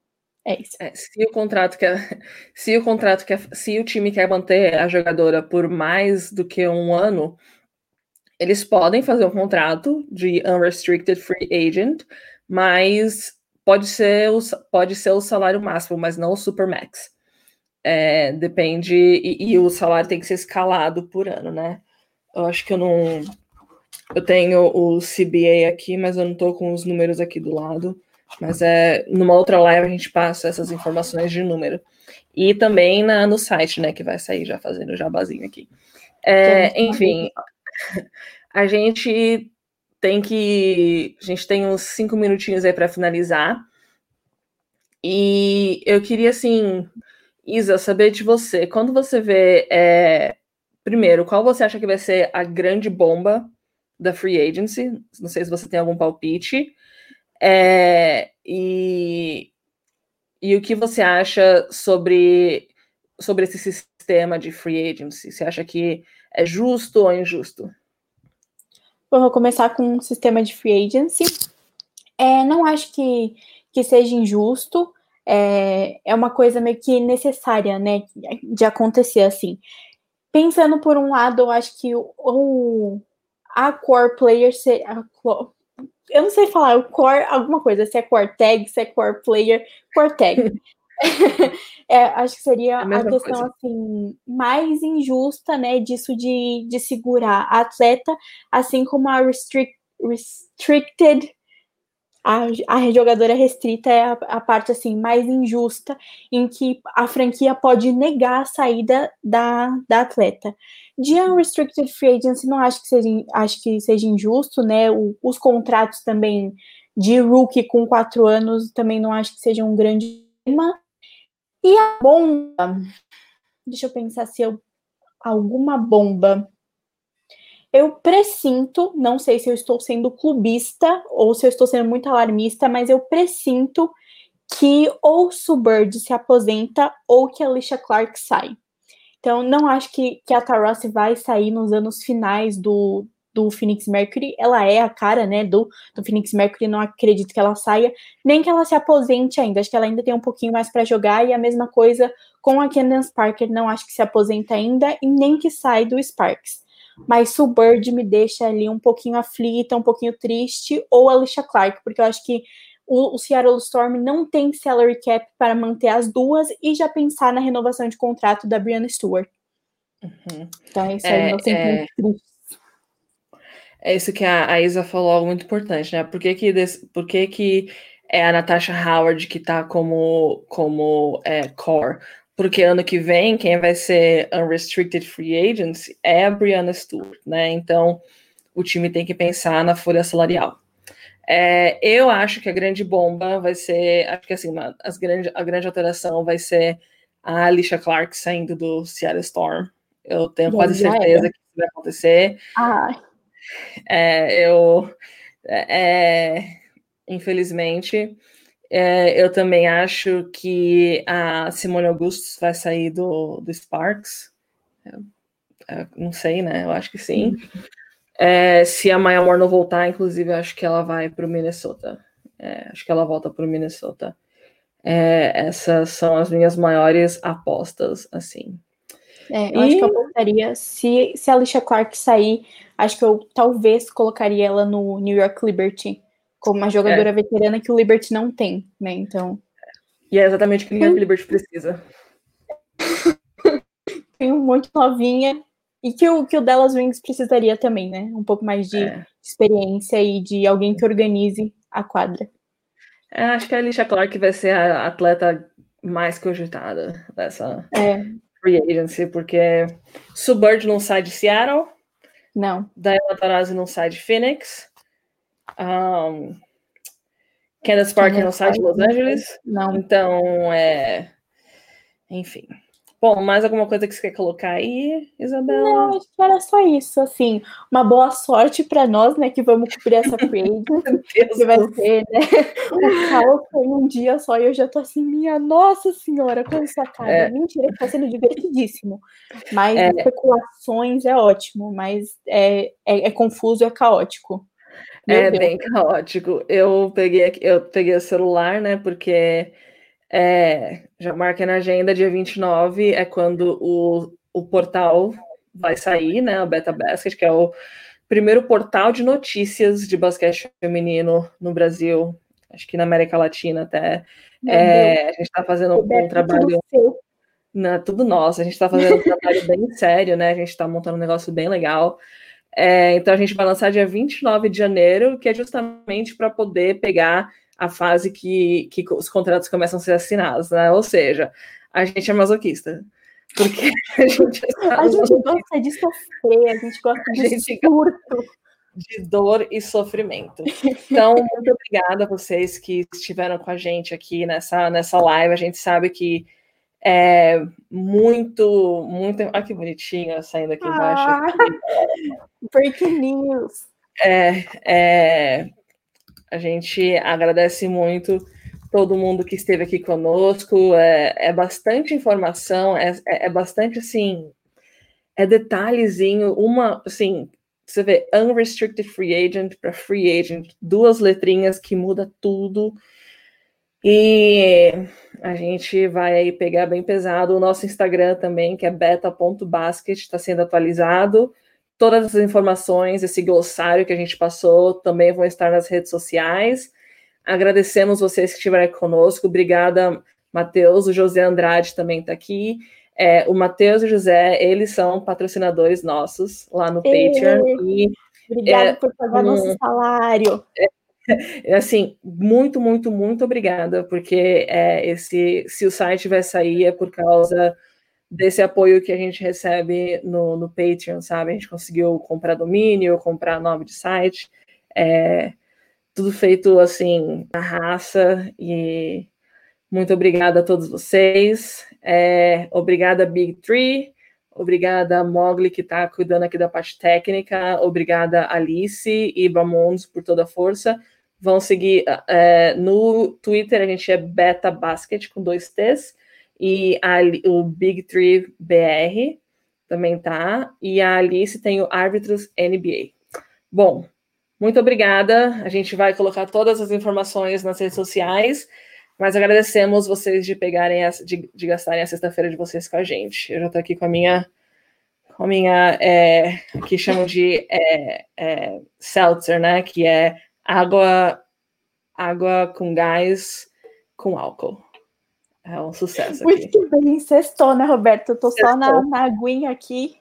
É isso. É, se o contrato quer, se o contrato quer, se o time quer manter a jogadora por mais do que um ano, eles podem fazer um contrato de unrestricted free agent mas pode ser o, pode ser o salário máximo, mas não o supermax. É, depende, e, e, o salário tem que ser escalado por ano, né? Eu acho que eu não. Eu tenho o CBA aqui, mas eu não estou com os números aqui do lado. Mas é numa outra live a gente passa essas informações de número. E também na, no site, né? Que vai sair já fazendo o jabazinho aqui. É, enfim, a gente tem que. A gente tem uns cinco minutinhos aí para finalizar. E eu queria, assim, Isa, saber de você. Quando você vê. É, primeiro, qual você acha que vai ser a grande bomba da free agency? Não sei se você tem algum palpite. É, e, e o que você acha sobre, sobre esse sistema de free agency? Você acha que é justo ou injusto? Vou começar com um sistema de free agency. É, não acho que, que seja injusto. É, é uma coisa meio que necessária, né, de acontecer assim. Pensando por um lado, eu acho que o, o a core player eu não sei falar, o core alguma coisa, se é core tag, se é core player, core tag. é, acho que seria a, a questão coisa. assim mais injusta, né, disso de, de segurar a atleta, assim como a restrict, restricted a, a jogadora restrita é a, a, parte assim mais injusta em que a franquia pode negar a saída da, da atleta. De unrestricted free agency, não acho que seja, acho que seja injusto, né? O, os contratos também de rookie com quatro anos também não acho que seja um grande tema. E a bomba, deixa eu pensar se eu alguma bomba. Eu presinto, não sei se eu estou sendo clubista ou se eu estou sendo muito alarmista, mas eu presinto que ou Subird se aposenta ou que a Alicia Clark sai. Então, não acho que, que a Tarossi vai sair nos anos finais do, do Phoenix Mercury. Ela é a cara, né, do, do Phoenix Mercury. Não acredito que ela saia, nem que ela se aposente ainda. Acho que ela ainda tem um pouquinho mais para jogar. E a mesma coisa com a Candace Parker. Não acho que se aposenta ainda e nem que sai do Sparks. Mas Subird me deixa ali um pouquinho aflita, um pouquinho triste, ou Alicia Clark, porque eu acho que o, o, Seattle Storm não tem salary cap para manter as duas e já pensar na renovação de contrato da Brianna Stewart. Uhum. Então, isso é, aí é, é isso que a, a, Isa falou, algo muito importante, né? Por que que, por que, que é a Natasha Howard que tá como, como é, core? Porque ano que vem, quem vai ser unrestricted free agents é a Brianna Stewart, né? Então, o time tem que pensar na folha salarial. É, eu acho que a grande bomba vai ser, acho que assim, uma, as grande, a grande alteração vai ser a Alicia Clark saindo do Seattle Storm. Eu tenho quase certeza que isso vai acontecer. Ah. É, eu, é, infelizmente, é, eu também acho que a Simone Augustus vai sair do, do Sparks. É, não sei, né? Eu acho que sim. Uhum. É, se a Maya Moore não voltar, inclusive, acho que ela vai para o Minnesota. É, acho que ela volta para o Minnesota. É, essas são as minhas maiores apostas, assim. É, eu e... acho que eu apostaria, se, se a Alicia Clark sair, acho que eu talvez colocaria ela no New York Liberty, como uma jogadora é. veterana que o Liberty não tem, né? Então. E é exatamente o que o New York Liberty precisa. tem um monte novinha, e que o, que o Dallas Wings precisaria também, né? Um pouco mais de é. experiência e de alguém que organize a quadra. É, acho que a Alicia Clark vai ser a atleta mais cogitada dessa é. free agency, porque Suburb não sai de Seattle. Não. Diana Taurasi não sai de Phoenix. Um, Candace Parker não sai de Los Angeles. Não. Então, é. Enfim. Bom, mais alguma coisa que você quer colocar aí, Isabela? Não, era só isso, assim, uma boa sorte para nós, né, que vamos cobrir essa free que vai ser, né, o caos foi um dia só e eu já tô assim, minha nossa senhora, com essa cara, é. mentira, que tá sendo divertidíssimo, mas é. especulações é ótimo, mas é, é, é confuso, é caótico. Meu é Deus. bem caótico, eu peguei, eu peguei o celular, né, porque é, já marquei na agenda, dia 29 é quando o, o portal vai sair, né? O Beta Basket, que é o primeiro portal de notícias de basquete feminino no Brasil, acho que na América Latina até. É, a gente está fazendo um, um trabalho. Não, tudo nosso, a gente está fazendo um trabalho bem sério, né? A gente está montando um negócio bem legal. É, então a gente vai lançar dia 29 de janeiro, que é justamente para poder pegar a fase que, que os contratos começam a ser assinados, né? Ou seja, a gente é masoquista. Porque a gente, é a gente gosta de sofrer, a gente gosta de gente surto. De dor e sofrimento. Então, muito obrigada a vocês que estiveram com a gente aqui nessa, nessa live. A gente sabe que é muito, muito. Olha que bonitinha saindo aqui embaixo. Ah, breaking news. É, é, a gente agradece muito todo mundo que esteve aqui conosco. É, é bastante informação, é, é, é bastante assim, é detalhezinho. Uma, assim, você vê unrestricted free agent para free agent, duas letrinhas que muda tudo. E a gente vai aí pegar bem pesado o nosso Instagram também, que é beta.basket, está sendo atualizado. Todas as informações, esse glossário que a gente passou, também vão estar nas redes sociais. Agradecemos vocês que estiveram conosco. Obrigada, Matheus. O José Andrade também está aqui. É, o Matheus e o José, eles são patrocinadores nossos lá no Patreon. E, Obrigada é, por pagar um, nosso salário. É, assim, muito, muito, muito obrigada, porque é, esse, se o site vai sair é por causa desse apoio que a gente recebe no, no Patreon, sabe? A gente conseguiu comprar domínio, comprar nome de site, é, tudo feito assim na raça e muito obrigada a todos vocês. É, obrigada, Big Tree. Obrigada, Mogli, que está cuidando aqui da parte técnica. Obrigada, Alice e Bamons, por toda a força. Vão seguir é, no Twitter, a gente é Beta Basket com dois T's. E a, o Big Tree BR também tá. E a Alice tem o Árbitros NBA. Bom, muito obrigada. A gente vai colocar todas as informações nas redes sociais. Mas agradecemos vocês de pegarem, a, de, de gastarem a sexta-feira de vocês com a gente. Eu já estou aqui com a minha, com a minha, é, que chamam de é, é, seltzer, né? Que é água, água com gás com álcool. É um sucesso. Aqui. Muito bem, sextou, né, Roberto? Eu tô sextou. só na, na aguinha aqui.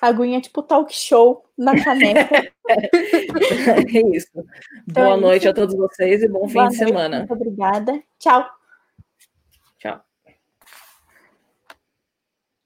Aguinha tipo talk show na caneca. é isso. Então, Boa é noite isso. a todos vocês e bom Boa fim de noite, semana. Muito obrigada. Tchau.